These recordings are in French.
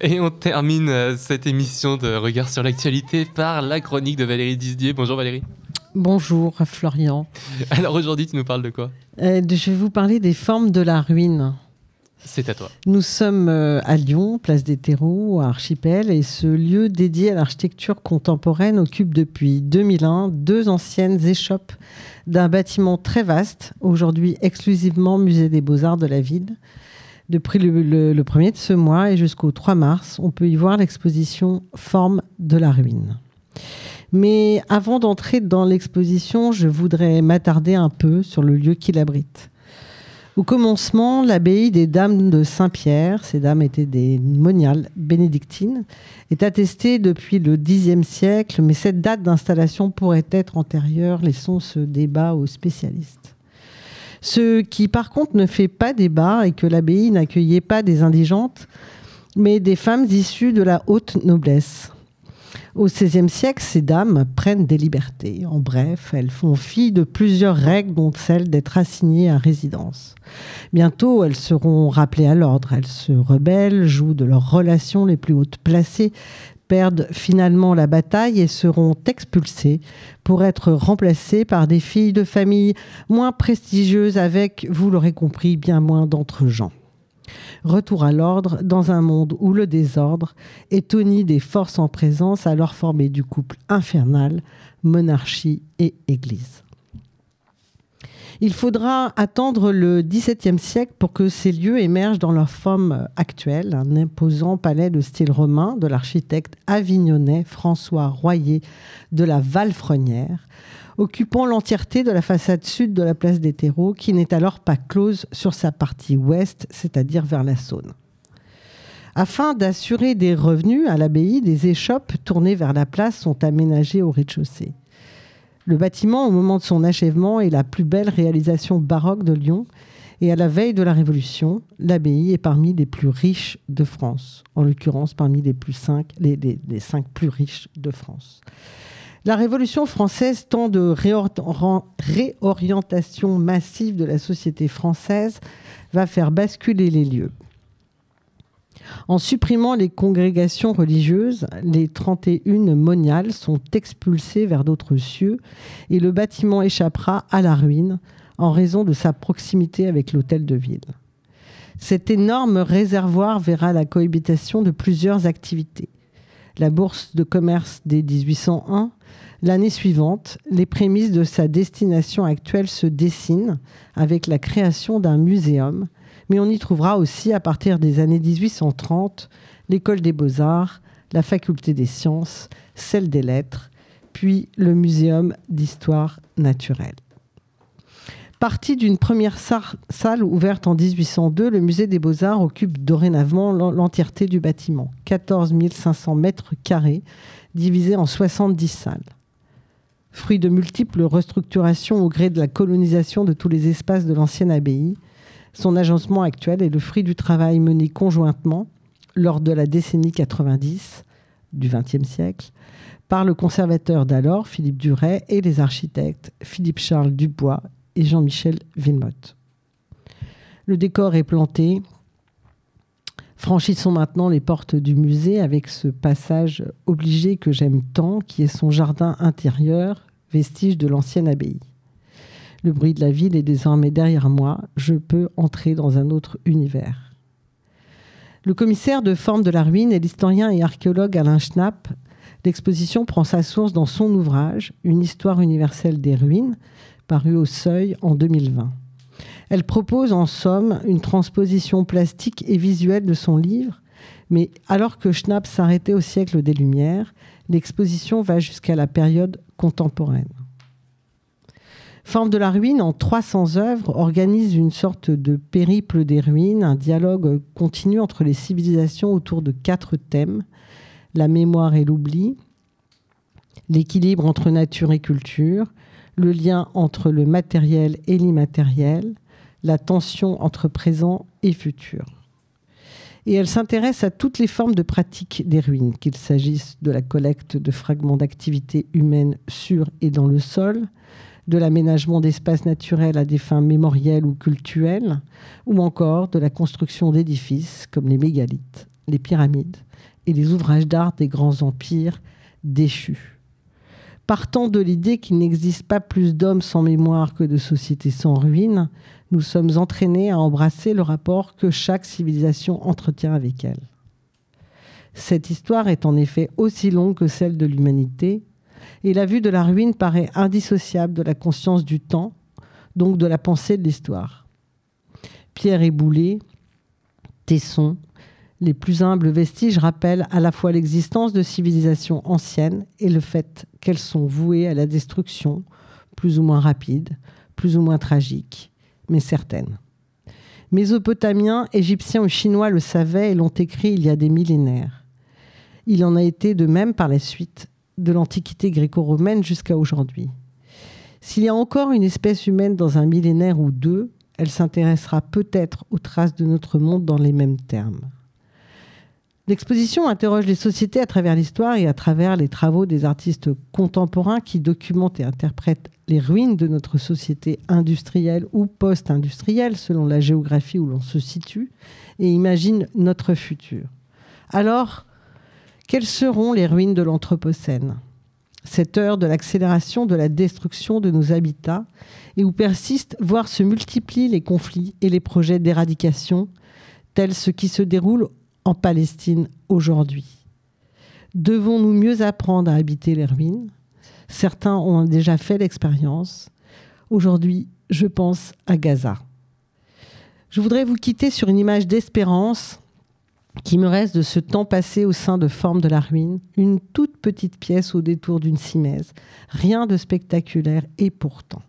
Et on termine euh, cette émission de Regard sur l'actualité par la chronique de Valérie Disdier. Bonjour Valérie. Bonjour Florian. Alors aujourd'hui, tu nous parles de quoi? Euh, je vais vous parler des formes de la ruine. C'est à toi. Nous sommes euh, à Lyon, place des terreaux, à Archipel, et ce lieu dédié à l'architecture contemporaine occupe depuis 2001 deux anciennes échoppes d'un bâtiment très vaste, aujourd'hui exclusivement musée des beaux-arts de la ville. Depuis le, le- 1er de ce mois et jusqu'au 3 mars, on peut y voir l'exposition Formes de la ruine. Mais avant d'entrer dans l'exposition, je voudrais m'attarder un peu sur le lieu qui l'abrite. Au commencement, l'abbaye des Dames de Saint-Pierre, ces dames étaient des moniales bénédictines, est attestée depuis le Xe siècle, mais cette date d'installation pourrait être antérieure, laissons ce débat aux spécialistes. Ce qui par contre ne fait pas débat est que l'abbaye n'accueillait pas des indigentes, mais des femmes issues de la haute noblesse. Au XVIe siècle, ces dames prennent des libertés. En bref, elles font fi de plusieurs règles, dont celle d'être assignées à résidence. Bientôt, elles seront rappelées à l'ordre. Elles se rebellent, jouent de leurs relations les plus hautes placées, perdent finalement la bataille et seront expulsées pour être remplacées par des filles de famille moins prestigieuses avec, vous l'aurez compris, bien moins d'entre-gens. Retour à l'ordre dans un monde où le désordre est toni des forces en présence, alors formé du couple infernal, monarchie et église. Il faudra attendre le XVIIe siècle pour que ces lieux émergent dans leur forme actuelle, un imposant palais de style romain de l'architecte avignonnais François Royer de la Valfrenière, occupant l'entièreté de la façade sud de la place des terreaux, qui n'est alors pas close sur sa partie ouest, c'est-à-dire vers la Saône. Afin d'assurer des revenus à l'abbaye, des échoppes tournées vers la place sont aménagées au rez-de-chaussée. Le bâtiment, au moment de son achèvement, est la plus belle réalisation baroque de Lyon. Et à la veille de la Révolution, l'abbaye est parmi les plus riches de France, en l'occurrence parmi les, cinq, plus riches de France. La Révolution française tend de réorientation massive de la société française va faire basculer les lieux. En supprimant les congrégations religieuses, les 31 moniales sont expulsées vers d'autres cieux et le bâtiment échappera à la ruine en raison de sa proximité avec l'hôtel de ville. Cet énorme réservoir verra la cohabitation de plusieurs activités. La bourse de commerce dès 1801, l'année suivante, les prémices de sa destination actuelle se dessinent avec la création d'un muséum mais on y trouvera aussi, à partir des années 1830, l'école des beaux-arts, la faculté des sciences, celle des lettres, puis le muséum d'histoire naturelle. Parti d'une première salle ouverte en 1802, le musée des beaux-arts occupe dorénavant l'en- l'entièreté du bâtiment, 14 500 mètres carrés, divisés en 70 salles. Fruit de multiples restructurations au gré de la colonisation de tous les espaces de l'ancienne abbaye, son agencement actuel est le fruit du travail mené conjointement lors de la décennie 90 du XXe siècle par le conservateur d'alors, Philippe Duret, et les architectes Philippe-Charles Dubois et Jean-Michel Villemotte. Le décor est planté. Franchissons maintenant les portes du musée avec ce passage obligé que j'aime tant, qui est son jardin intérieur, vestige de l'ancienne abbaye. Le bruit de la ville est désormais derrière moi. Je peux entrer dans un autre univers. Le commissaire de forme de la ruine est l'historien et archéologue Alain Schnapp. L'exposition prend sa source dans son ouvrage Une histoire universelle des ruines, paru au Seuil en 2020. Elle propose en somme une transposition plastique et visuelle de son livre, mais alors que Schnapp s'arrêtait au siècle des Lumières, l'exposition va jusqu'à la période contemporaine. Forme de la ruine, en 300 œuvres, organise une sorte de périple des ruines, un dialogue continu entre les civilisations autour de quatre thèmes. La mémoire et l'oubli, l'équilibre entre nature et culture, le lien entre le matériel et l'immatériel, la tension entre présent et futur. Et elle s'intéresse à toutes les formes de pratique des ruines, qu'il s'agisse de la collecte de fragments d'activités humaines sur et dans le sol, de l'aménagement d'espaces naturels à des fins mémorielles ou cultuelles, ou encore de la construction d'édifices comme les mégalithes, les pyramides et les ouvrages d'art des grands empires déchus. Partant de l'idée qu'il n'existe pas plus d'hommes sans mémoire que de sociétés sans ruines, nous sommes entraînés à embrasser le rapport que chaque civilisation entretient avec elle. Cette histoire est en effet aussi longue que celle de l'humanité, et la vue de la ruine paraît indissociable de la conscience du temps, donc de la pensée de l'histoire. Pierre et Boulet, Tesson, les plus humbles vestiges rappellent à la fois l'existence de civilisations anciennes et le fait qu'elles sont vouées à la destruction, plus ou moins rapide, plus ou moins tragique, mais certaine. Mésopotamiens, Égyptiens ou Chinois le savaient et l'ont écrit il y a des millénaires. Il en a été de même par la suite de l'Antiquité gréco-romaine jusqu'à aujourd'hui. S'il y a encore une espèce humaine dans un millénaire ou deux, elle s'intéressera peut-être aux traces de notre monde dans les mêmes termes. L'exposition interroge les sociétés à travers l'histoire et à travers les travaux des artistes contemporains qui documentent et interprètent les ruines de notre société industrielle ou post-industrielle, selon la géographie où l'on se situe, et imaginent notre futur. Alors, quelles seront les ruines de l'Anthropocène? Cette heure de l'accélération de la destruction de nos habitats et où persistent, voire se multiplient les conflits et les projets d'éradication, tels ceux qui se déroulent en Palestine aujourd'hui. Devons-nous mieux apprendre à habiter les ruines? Certains ont déjà fait l'expérience. Aujourd'hui, je pense à Gaza. Je voudrais vous quitter sur une image d'espérance qui me reste de ce temps passé au sein de Forme de la Ruine, une toute petite pièce au détour d'une simèse, rien de spectaculaire et pourtant.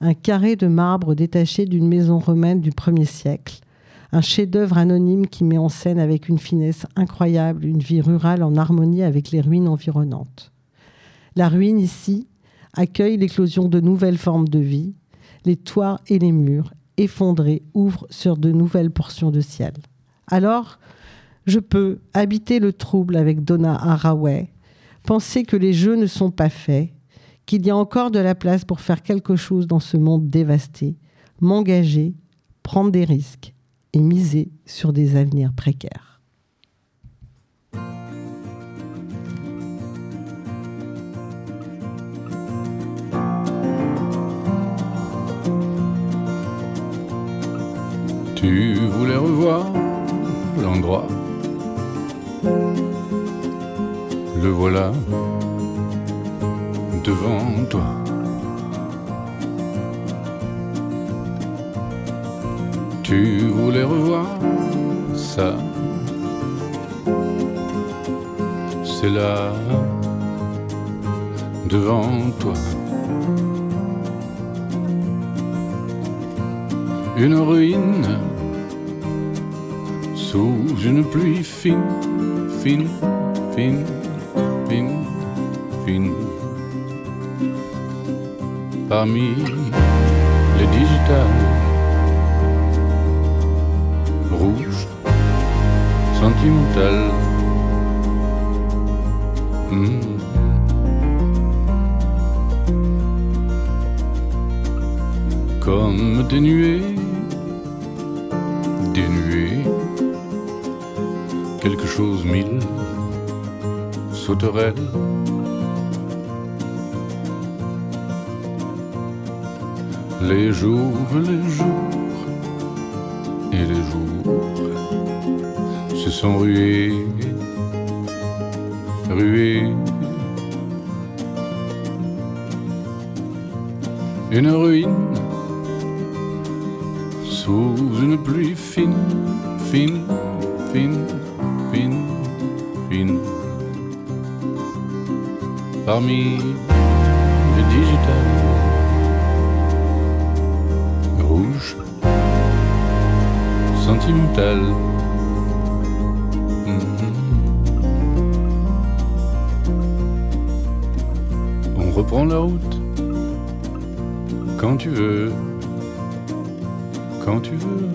Un carré de marbre détaché d'une maison romaine du 1er siècle, un chef-d'œuvre anonyme qui met en scène avec une finesse incroyable une vie rurale en harmonie avec les ruines environnantes. La ruine ici accueille l'éclosion de nouvelles formes de vie, les toits et les murs effondrés ouvrent sur de nouvelles portions de ciel. Alors, je peux habiter le trouble avec Donna Haraway, penser que les jeux ne sont pas faits, qu'il y a encore de la place pour faire quelque chose dans ce monde dévasté, m'engager, prendre des risques et miser sur des avenirs précaires. Tu voulais revoir l'endroit? Le voilà devant toi. Tu voulais revoir ça. C'est là, devant toi. Une ruine sous une pluie fine, fine fine, fine, fine. Parmi les digitales, rouges, sentimentales. Hmm. Comme des nuées, des quelque chose mille sauterelle. Les jours, les jours et les jours se sont rués, rués. Une ruine sous une pluie fine, fine, parmi les digitales rouges, sentimentales. Mm-hmm. On reprend la route quand tu veux, quand tu veux.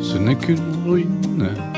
Ce n'est qu'une ruine